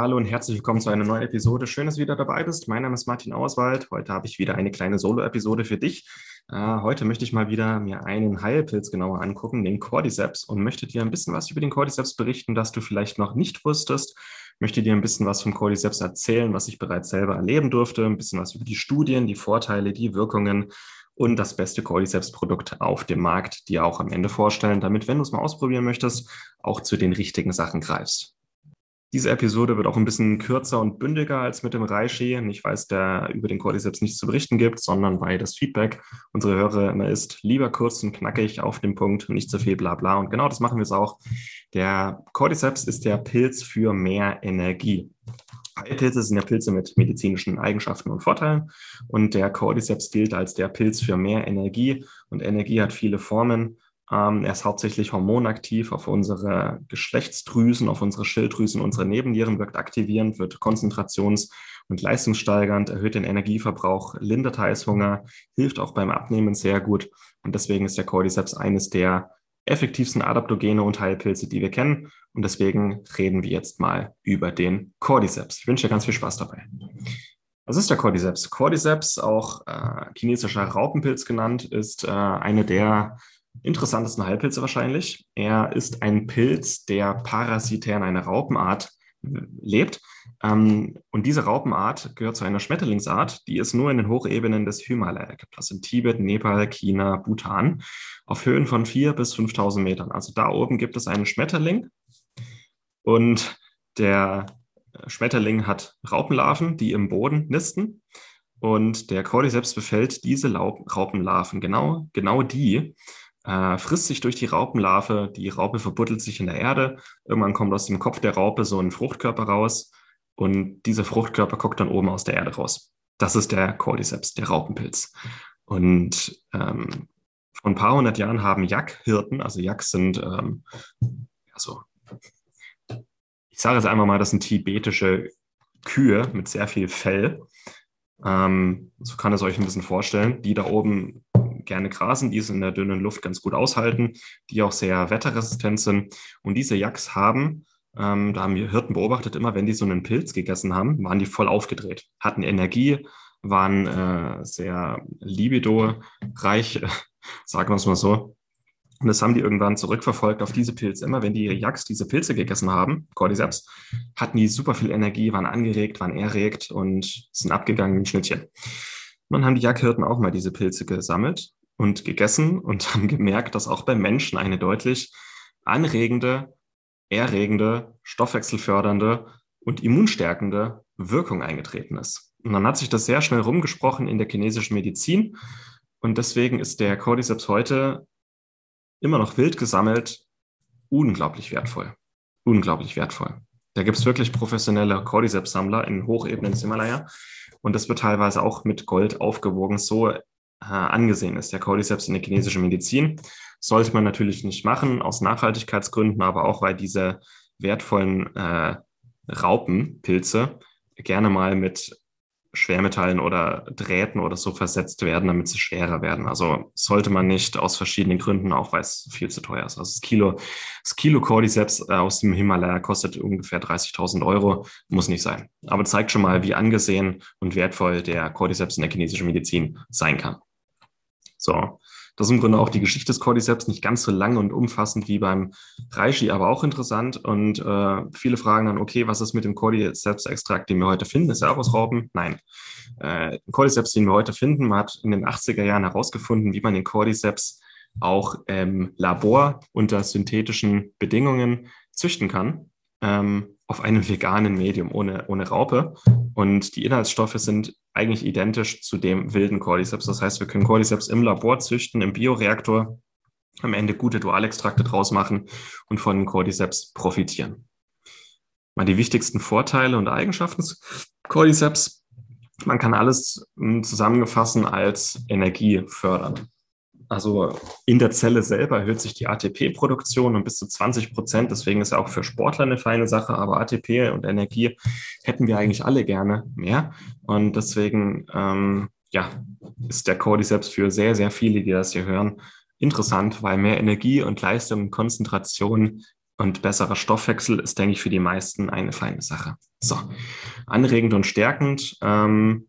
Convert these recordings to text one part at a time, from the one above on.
Hallo und herzlich willkommen zu einer neuen Episode. Schön, dass du wieder dabei bist. Mein Name ist Martin Auswald. Heute habe ich wieder eine kleine Solo-Episode für dich. Uh, heute möchte ich mal wieder mir einen Heilpilz genauer angucken, den Cordyceps, und möchte dir ein bisschen was über den Cordyceps berichten, das du vielleicht noch nicht wusstest. Möchte dir ein bisschen was vom Cordyceps erzählen, was ich bereits selber erleben durfte, ein bisschen was über die Studien, die Vorteile, die Wirkungen und das beste Cordyceps-Produkt auf dem Markt dir auch am Ende vorstellen, damit, wenn du es mal ausprobieren möchtest, auch zu den richtigen Sachen greifst. Diese Episode wird auch ein bisschen kürzer und bündiger als mit dem Reishi. Nicht, weil es da über den Cordyceps nichts zu berichten gibt, sondern weil das Feedback unserer Hörer immer ist, lieber kurz und knackig auf den Punkt, nicht zu viel Blabla. Und genau das machen wir es auch. Der Cordyceps ist der Pilz für mehr Energie. Heilpilze sind ja Pilze mit medizinischen Eigenschaften und Vorteilen. Und der Cordyceps gilt als der Pilz für mehr Energie. Und Energie hat viele Formen. Ähm, er ist hauptsächlich hormonaktiv auf unsere Geschlechtsdrüsen, auf unsere Schilddrüsen, unsere Nebennieren, wirkt aktivierend, wird konzentrations- und leistungssteigernd, erhöht den Energieverbrauch, lindert Heißhunger, hilft auch beim Abnehmen sehr gut. Und deswegen ist der Cordyceps eines der effektivsten Adaptogene und Heilpilze, die wir kennen. Und deswegen reden wir jetzt mal über den Cordyceps. Ich wünsche dir ganz viel Spaß dabei. Was ist der Cordyceps? Cordyceps, auch äh, chinesischer Raupenpilz genannt, ist äh, eine der interessantesten Heilpilze wahrscheinlich. Er ist ein Pilz, der parasitär in einer Raupenart lebt. Ähm, und diese Raupenart gehört zu einer Schmetterlingsart, die es nur in den Hochebenen des Himalaya gibt, also in Tibet, Nepal, China, Bhutan, auf Höhen von 4.000 bis 5.000 Metern. Also da oben gibt es einen Schmetterling und der Schmetterling hat Raupenlarven, die im Boden nisten. Und der Cordyceps befällt diese Raupenlarven, genau, genau die, äh, frisst sich durch die Raupenlarve. Die Raupe verbuddelt sich in der Erde. Irgendwann kommt aus dem Kopf der Raupe so ein Fruchtkörper raus und dieser Fruchtkörper guckt dann oben aus der Erde raus. Das ist der Cordyceps, der Raupenpilz. Und ähm, vor ein paar hundert Jahren haben Jackhirten, also Jacks sind, ähm, also, ich sage jetzt einmal mal, das sind tibetische Kühe mit sehr viel Fell. Ähm, so kann es euch ein bisschen vorstellen, die da oben gerne grasen, die es in der dünnen Luft ganz gut aushalten, die auch sehr wetterresistent sind. Und diese Yaks haben, ähm, da haben wir Hirten beobachtet, immer wenn die so einen Pilz gegessen haben, waren die voll aufgedreht, hatten Energie, waren äh, sehr libido-reich, sagen wir es mal so. Und das haben die irgendwann zurückverfolgt auf diese Pilze. Immer wenn die Yaks diese Pilze gegessen haben, Cordyceps, hatten die super viel Energie, waren angeregt, waren erregt und sind abgegangen ein Schnittchen. Und dann haben die Jackhirten auch mal diese Pilze gesammelt und gegessen und haben gemerkt, dass auch beim Menschen eine deutlich anregende, erregende, stoffwechselfördernde und immunstärkende Wirkung eingetreten ist. Und dann hat sich das sehr schnell rumgesprochen in der chinesischen Medizin. Und deswegen ist der Cordyceps heute immer noch wild gesammelt unglaublich wertvoll. Unglaublich wertvoll. Da gibt es wirklich professionelle Cordyceps-Sammler in Hochebenen des Himalaya. Und das wird teilweise auch mit Gold aufgewogen. So angesehen ist, der Cordyceps in der chinesischen Medizin. Sollte man natürlich nicht machen, aus Nachhaltigkeitsgründen, aber auch weil diese wertvollen äh, Raupenpilze gerne mal mit Schwermetallen oder Drähten oder so versetzt werden, damit sie schwerer werden. Also sollte man nicht aus verschiedenen Gründen, auch weil es viel zu teuer ist. Also das Kilo, das Kilo Cordyceps äh, aus dem Himalaya kostet ungefähr 30.000 Euro, muss nicht sein. Aber zeigt schon mal, wie angesehen und wertvoll der Cordyceps in der chinesischen Medizin sein kann. So, das ist im Grunde auch die Geschichte des Cordyceps nicht ganz so lang und umfassend wie beim Reishi, aber auch interessant. Und äh, viele fragen dann, okay, was ist mit dem Cordyceps-Extrakt, den wir heute finden? Ist er aus Raupen? Nein. Äh, Cordyceps, den wir heute finden, man hat in den 80er Jahren herausgefunden, wie man den Cordyceps auch im Labor unter synthetischen Bedingungen züchten kann. Ähm, auf einem veganen Medium ohne, ohne Raupe. Und die Inhaltsstoffe sind eigentlich identisch zu dem wilden Cordyceps. Das heißt, wir können Cordyceps im Labor züchten, im Bioreaktor, am Ende gute Dualextrakte draus machen und von Cordyceps profitieren. Mal die wichtigsten Vorteile und Eigenschaften Cordyceps, man kann alles hm, zusammenfassen als Energie fördern. Also in der Zelle selber erhöht sich die ATP-Produktion um bis zu 20 Prozent. Deswegen ist ja auch für Sportler eine feine Sache. Aber ATP und Energie hätten wir eigentlich alle gerne mehr. Und deswegen, ähm, ja, ist der Cordyceps für sehr, sehr viele, die das hier hören, interessant, weil mehr Energie und Leistung, Konzentration und besserer Stoffwechsel ist, denke ich, für die meisten eine feine Sache. So, anregend und stärkend. Ähm,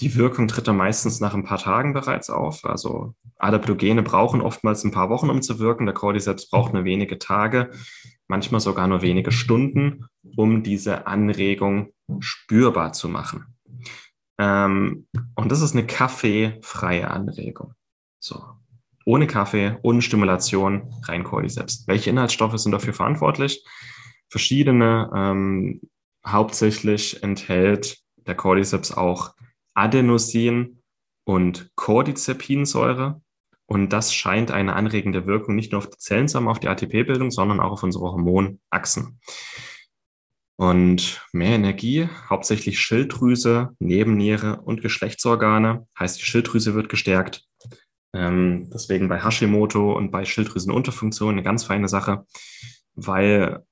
die Wirkung tritt dann meistens nach ein paar Tagen bereits auf. Also Adaptogene brauchen oftmals ein paar Wochen, um zu wirken. Der Cordyceps braucht nur wenige Tage, manchmal sogar nur wenige Stunden, um diese Anregung spürbar zu machen. Ähm, und das ist eine kaffeefreie Anregung. So. Ohne Kaffee, ohne Stimulation, rein Cordyceps. Welche Inhaltsstoffe sind dafür verantwortlich? Verschiedene. Ähm, hauptsächlich enthält der Cordyceps auch Adenosin und Cordycepinsäure. Und das scheint eine anregende Wirkung nicht nur auf die Zellen zu auf die ATP-Bildung, sondern auch auf unsere Hormonachsen. Und mehr Energie, hauptsächlich Schilddrüse, Nebenniere und Geschlechtsorgane, heißt die Schilddrüse wird gestärkt. Ähm, deswegen bei Hashimoto und bei Schilddrüsenunterfunktion eine ganz feine Sache, weil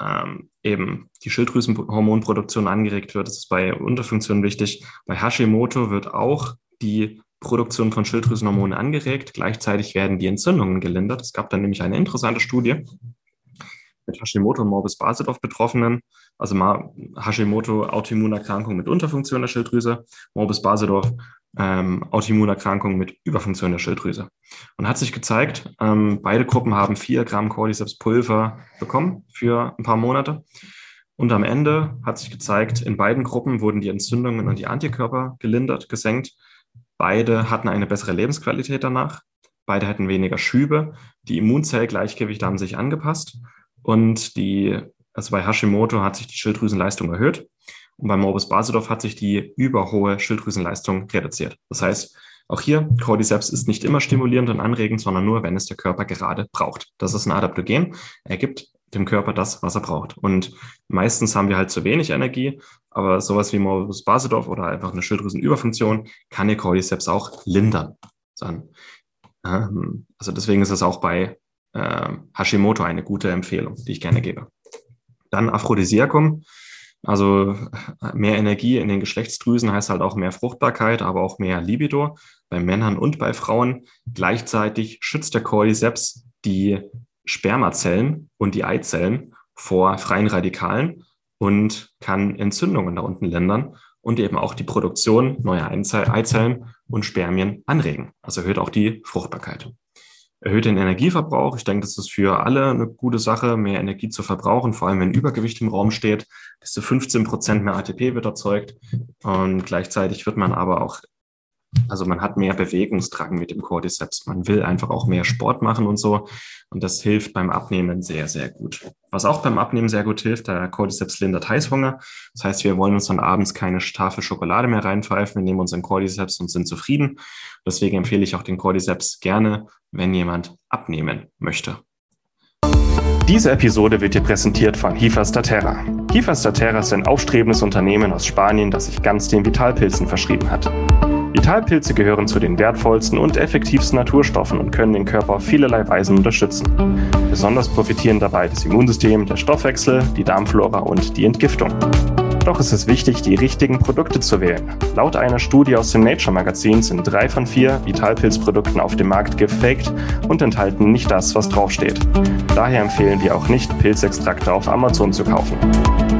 ähm, eben die Schilddrüsenhormonproduktion angeregt wird. Das ist bei Unterfunktion wichtig. Bei Hashimoto wird auch die Produktion von Schilddrüsenhormonen angeregt. Gleichzeitig werden die Entzündungen gelindert. Es gab dann nämlich eine interessante Studie mit Hashimoto und Morbus Basedorf Betroffenen, also Hashimoto Autoimmunerkrankung mit Unterfunktion der Schilddrüse, Morbus Basedorf ähm, Autoimmunerkrankung mit Überfunktion der Schilddrüse. Und hat sich gezeigt, ähm, beide Gruppen haben vier Gramm Cordyceps Pulver bekommen für ein paar Monate. Und am Ende hat sich gezeigt, in beiden Gruppen wurden die Entzündungen und die Antikörper gelindert, gesenkt. Beide hatten eine bessere Lebensqualität danach. Beide hatten weniger Schübe. Die Immunzellgleichgewichte haben sich angepasst. Und die, also bei Hashimoto hat sich die Schilddrüsenleistung erhöht. Und bei Morbus Basedorf hat sich die überhohe Schilddrüsenleistung reduziert. Das heißt, auch hier, Cordyceps ist nicht immer stimulierend und anregend, sondern nur, wenn es der Körper gerade braucht. Das ist ein Adaptogen. Er gibt dem Körper das, was er braucht. Und meistens haben wir halt zu wenig Energie, aber sowas wie Morbus Basedorf oder einfach eine Schilddrüsenüberfunktion kann ihr Cordyceps auch lindern. Ähm, also deswegen ist es auch bei äh, Hashimoto eine gute Empfehlung, die ich gerne gebe. Dann Aphrodisiakum also mehr Energie in den Geschlechtsdrüsen heißt halt auch mehr Fruchtbarkeit, aber auch mehr Libido bei Männern und bei Frauen. Gleichzeitig schützt der Cordyceps die Spermazellen und die Eizellen vor freien Radikalen und kann Entzündungen da unten lindern und eben auch die Produktion neuer Eizellen und Spermien anregen. Also erhöht auch die Fruchtbarkeit erhöht den Energieverbrauch. Ich denke, das ist für alle eine gute Sache, mehr Energie zu verbrauchen, vor allem wenn Übergewicht im Raum steht. Bis zu 15 Prozent mehr ATP wird erzeugt und gleichzeitig wird man aber auch also man hat mehr Bewegungsdrang mit dem Cordyceps. Man will einfach auch mehr Sport machen und so. Und das hilft beim Abnehmen sehr, sehr gut. Was auch beim Abnehmen sehr gut hilft, der Cordyceps lindert Heißhunger. Das heißt, wir wollen uns dann abends keine Tafel Schokolade mehr reinpfeifen. Wir nehmen unseren Cordyceps und sind zufrieden. Deswegen empfehle ich auch den Cordyceps gerne, wenn jemand abnehmen möchte. Diese Episode wird dir präsentiert von Hifastaterra. Hifastaterra ist ein aufstrebendes Unternehmen aus Spanien, das sich ganz den Vitalpilzen verschrieben hat. Vitalpilze gehören zu den wertvollsten und effektivsten Naturstoffen und können den Körper auf vielerlei Weisen unterstützen. Besonders profitieren dabei das Immunsystem, der Stoffwechsel, die Darmflora und die Entgiftung. Doch ist es wichtig, die richtigen Produkte zu wählen. Laut einer Studie aus dem Nature Magazin sind drei von vier Vitalpilzprodukten auf dem Markt gefaked und enthalten nicht das, was draufsteht. Daher empfehlen wir auch nicht, Pilzextrakte auf Amazon zu kaufen.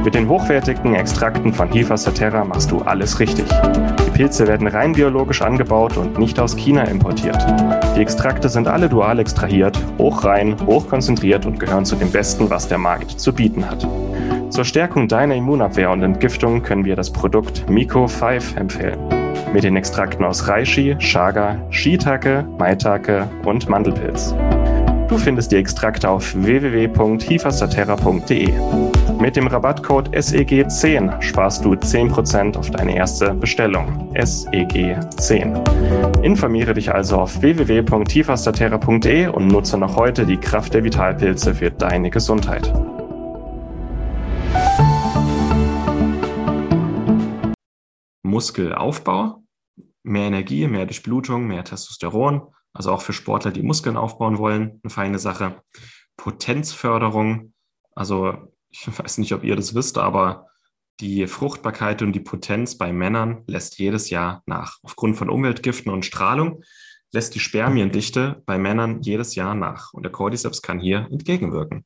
Mit den hochwertigen Extrakten von Hifa Saterra machst du alles richtig. Pilze werden rein biologisch angebaut und nicht aus China importiert. Die Extrakte sind alle dual extrahiert, hochrein, hochkonzentriert und gehören zu dem Besten, was der Markt zu bieten hat. Zur Stärkung deiner Immunabwehr und Entgiftung können wir das Produkt Miko 5 empfehlen. Mit den Extrakten aus Reishi, Chaga, Shiitake, Maitake und Mandelpilz. Du findest die Extrakte auf www.hifastaterra.de. Mit dem Rabattcode SEG10 sparst du 10% auf deine erste Bestellung. SEG10. Informiere dich also auf www.hifastaterra.de und nutze noch heute die Kraft der Vitalpilze für deine Gesundheit. Muskelaufbau, mehr Energie, mehr Durchblutung, mehr Testosteron, also auch für Sportler, die Muskeln aufbauen wollen, eine feine Sache. Potenzförderung, also ich weiß nicht, ob ihr das wisst, aber die Fruchtbarkeit und die Potenz bei Männern lässt jedes Jahr nach. Aufgrund von Umweltgiften und Strahlung lässt die Spermiendichte bei Männern jedes Jahr nach. Und der Cordyceps kann hier entgegenwirken.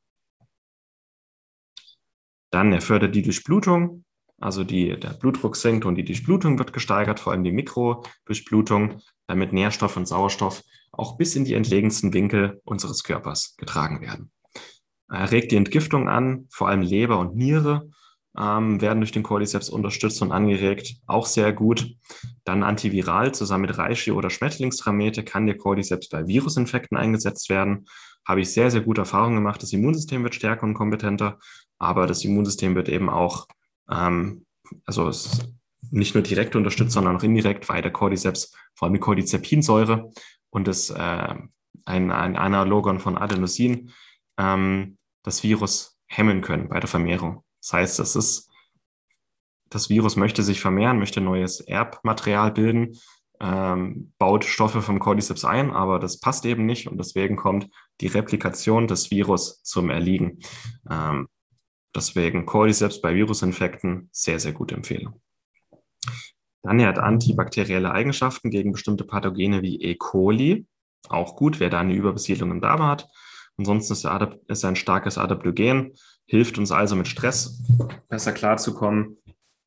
Dann er fördert die Durchblutung, also die, der Blutdruck sinkt und die Durchblutung wird gesteigert, vor allem die Mikrodurchblutung, damit Nährstoff und Sauerstoff auch bis in die entlegensten Winkel unseres Körpers getragen werden. Er regt die Entgiftung an, vor allem Leber und Niere ähm, werden durch den Cordyceps unterstützt und angeregt, auch sehr gut. Dann antiviral zusammen mit Reishi oder Schmetterlingstramete kann der Cordyceps bei Virusinfekten eingesetzt werden. Habe ich sehr, sehr gute Erfahrungen gemacht. Das Immunsystem wird stärker und kompetenter, aber das Immunsystem wird eben auch, ähm, also nicht nur direkt unterstützt, sondern auch indirekt, weil der Cordyceps, vor allem die Cordizepinsäure und das äh, ein, ein Analogon von Adenosin, ähm, das Virus hemmen können bei der Vermehrung. Das heißt, das ist, das Virus möchte sich vermehren, möchte neues Erbmaterial bilden, ähm, baut Stoffe vom Cordyceps ein, aber das passt eben nicht und deswegen kommt die Replikation des Virus zum Erliegen. Ähm, deswegen Cordyceps bei Virusinfekten sehr, sehr gute Empfehlung. Dann er hat antibakterielle Eigenschaften gegen bestimmte Pathogene wie E. coli. Auch gut, wer da eine Überbesiedlung im Darm hat. Ansonsten ist er, ist er ein starkes Adaptogen, hilft uns also mit Stress besser klarzukommen,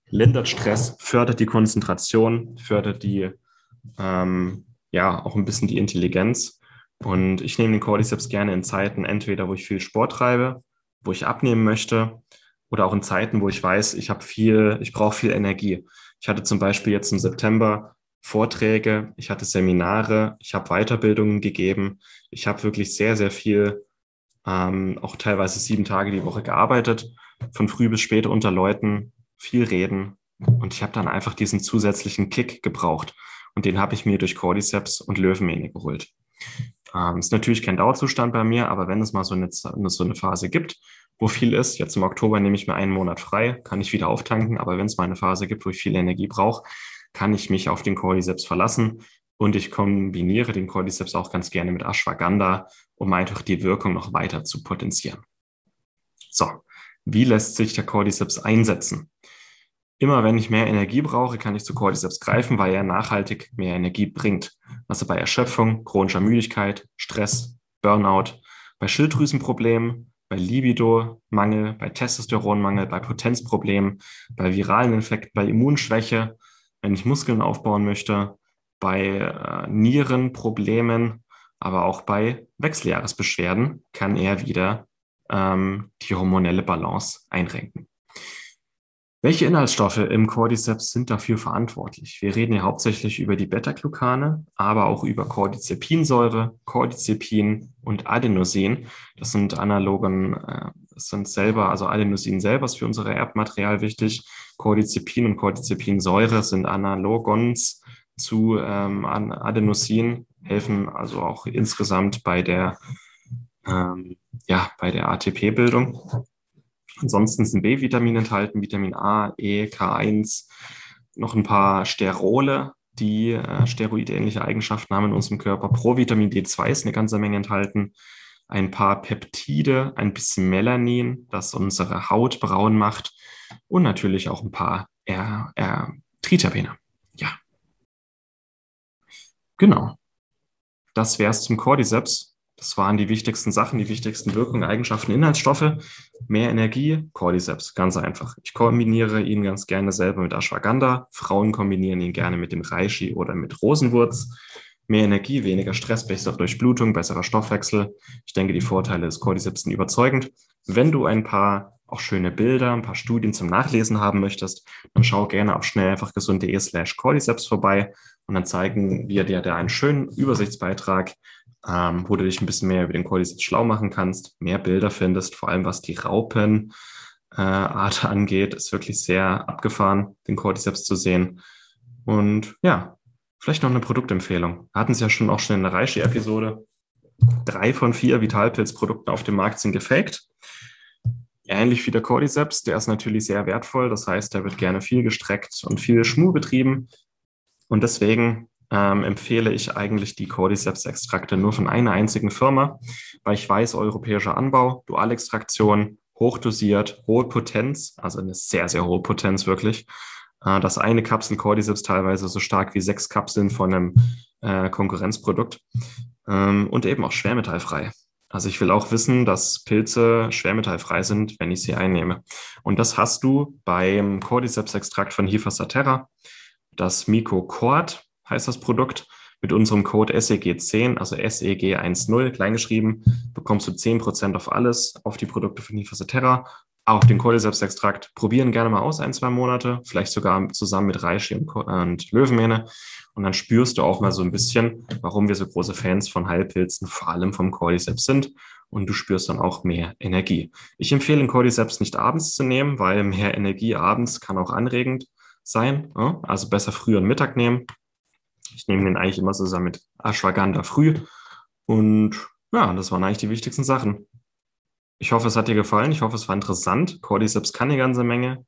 lindert Stress, fördert die Konzentration, fördert die, ähm, ja, auch ein bisschen die Intelligenz. Und ich nehme den Cordyceps gerne in Zeiten, entweder wo ich viel Sport treibe, wo ich abnehmen möchte, oder auch in Zeiten, wo ich weiß, ich habe viel, ich brauche viel Energie. Ich hatte zum Beispiel jetzt im September Vorträge, ich hatte Seminare, ich habe Weiterbildungen gegeben. Ich habe wirklich sehr, sehr viel ähm, auch teilweise sieben Tage die Woche gearbeitet, von früh bis spät unter Leuten, viel reden. Und ich habe dann einfach diesen zusätzlichen Kick gebraucht. Und den habe ich mir durch Cordyceps und Löwenmähne geholt. Ähm, ist natürlich kein Dauerzustand bei mir, aber wenn es mal so eine, so eine Phase gibt, wo viel ist, jetzt im Oktober nehme ich mir einen Monat frei, kann ich wieder auftanken, aber wenn es mal eine Phase gibt, wo ich viel Energie brauche, kann ich mich auf den Cordyceps verlassen und ich kombiniere den Cordyceps auch ganz gerne mit Ashwagandha, um einfach die Wirkung noch weiter zu potenzieren. So, wie lässt sich der Cordyceps einsetzen? Immer wenn ich mehr Energie brauche, kann ich zu Cordyceps greifen, weil er nachhaltig mehr Energie bringt. Also bei Erschöpfung, chronischer Müdigkeit, Stress, Burnout, bei Schilddrüsenproblemen, bei Libido-Mangel, bei Testosteronmangel, bei Potenzproblemen, bei viralen Infekten, bei Immunschwäche, wenn ich Muskeln aufbauen möchte, bei äh, Nierenproblemen, aber auch bei Wechseljahresbeschwerden kann er wieder ähm, die hormonelle Balance einrenken. Welche Inhaltsstoffe im Cordyceps sind dafür verantwortlich? Wir reden hier hauptsächlich über die Beta-Glucane, aber auch über Cordizepinsäure, Cordizepin und Adenosin. Das sind Analogen, äh, das sind selber, also Adenosin selber ist für unser Erbmaterial wichtig. Cordizepin und Cordizepinsäure sind Analogons zu ähm, Adenosin helfen also auch insgesamt bei der, ähm, ja, bei der ATP-Bildung. Ansonsten sind B-Vitamine enthalten, Vitamin A, E, K1, noch ein paar Sterole, die äh, steroidähnliche Eigenschaften haben in unserem Körper. Provitamin D2 ist eine ganze Menge enthalten. Ein paar Peptide, ein bisschen Melanin, das unsere Haut braun macht. Und natürlich auch ein paar R, R Triterpene. Ja. Genau. Das wäre es zum Cordyceps. Das waren die wichtigsten Sachen, die wichtigsten Wirkungen, Eigenschaften, Inhaltsstoffe. Mehr Energie, Cordyceps, ganz einfach. Ich kombiniere ihn ganz gerne selber mit Ashwagandha. Frauen kombinieren ihn gerne mit dem Reishi oder mit Rosenwurz. Mehr Energie, weniger Stress, bessere Durchblutung, besserer Stoffwechsel. Ich denke, die Vorteile des Cordyceps sind überzeugend. Wenn du ein paar auch schöne Bilder, ein paar Studien zum Nachlesen haben möchtest, dann schau gerne auf schnell einfach gesund.de slash Cordyceps vorbei und dann zeigen wir dir da einen schönen Übersichtsbeitrag, ähm, wo du dich ein bisschen mehr über den Cordyceps schlau machen kannst, mehr Bilder findest, vor allem was die Raupenart äh, angeht, ist wirklich sehr abgefahren, den Cordyceps zu sehen. Und ja, vielleicht noch eine Produktempfehlung. Wir hatten es ja schon auch schon in der Reishi-Episode. Drei von vier Vitalpilz-Produkten auf dem Markt sind gefaked ähnlich wie der Cordyceps, der ist natürlich sehr wertvoll. Das heißt, der wird gerne viel gestreckt und viel Schmuh betrieben. Und deswegen ähm, empfehle ich eigentlich die Cordyceps-Extrakte nur von einer einzigen Firma, weil ich weiß, europäischer Anbau, Dualextraktion, hochdosiert, hohe Potenz, also eine sehr, sehr hohe Potenz wirklich. Äh, dass eine Kapsel Cordyceps teilweise so stark wie sechs Kapseln von einem äh, Konkurrenzprodukt ähm, und eben auch schwermetallfrei. Also ich will auch wissen, dass Pilze schwermetallfrei sind, wenn ich sie einnehme. Und das hast du beim Cordyceps-Extrakt von Hifa saterra. Das Mycocort heißt das Produkt. Mit unserem Code SEG10, also SEG10, kleingeschrieben, bekommst du 10% auf alles, auf die Produkte von Hifa saterra, auch den Cordyceps-Extrakt. Probieren gerne mal aus, ein, zwei Monate, vielleicht sogar zusammen mit Reishi und Löwenmähne. Und dann spürst du auch mal so ein bisschen, warum wir so große Fans von Heilpilzen, vor allem vom Cordyceps sind. Und du spürst dann auch mehr Energie. Ich empfehle den Cordyceps nicht abends zu nehmen, weil mehr Energie abends kann auch anregend sein. Also besser früh und Mittag nehmen. Ich nehme den eigentlich immer zusammen mit Ashwagandha früh. Und ja, das waren eigentlich die wichtigsten Sachen. Ich hoffe, es hat dir gefallen. Ich hoffe, es war interessant. Cordyceps kann eine ganze Menge.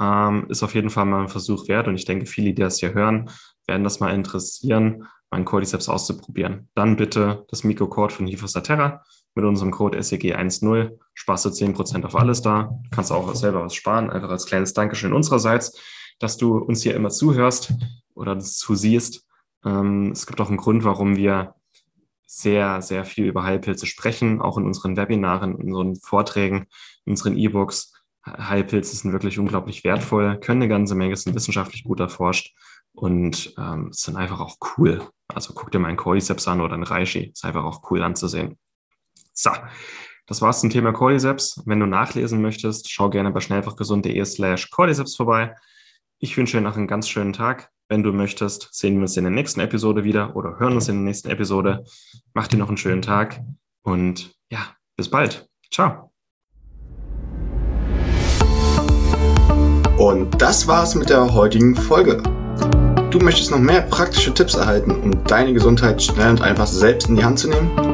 Ähm, ist auf jeden Fall mal ein Versuch wert. Und ich denke, viele, die das hier hören, werden das mal interessieren, meinen Cordyceps auszuprobieren. Dann bitte das Mikrocode von Hifa Saterra mit unserem Code SEG10 sparst du 10% auf alles da. Kannst auch selber was sparen, einfach als kleines Dankeschön unsererseits, dass du uns hier immer zuhörst oder zusiehst. Ähm, es gibt auch einen Grund, warum wir sehr, sehr viel über Heilpilze sprechen, auch in unseren Webinaren, in unseren Vorträgen, in unseren E-Books. Heilpilze sind wirklich unglaublich wertvoll, können eine ganze Menge, sind wissenschaftlich gut erforscht und ähm, sind einfach auch cool. Also guck dir mal einen Cordyceps an oder einen Reishi. Ist einfach auch cool anzusehen. So, das war's zum Thema Cordyceps. Wenn du nachlesen möchtest, schau gerne bei schnellfachgesund.de slash Cordyceps vorbei. Ich wünsche dir noch einen ganz schönen Tag. Wenn du möchtest, sehen wir uns in der nächsten Episode wieder oder hören uns in der nächsten Episode. Mach dir noch einen schönen Tag und ja, bis bald. Ciao. Und das war's mit der heutigen Folge. Du möchtest noch mehr praktische Tipps erhalten, um deine Gesundheit schnell und einfach selbst in die Hand zu nehmen?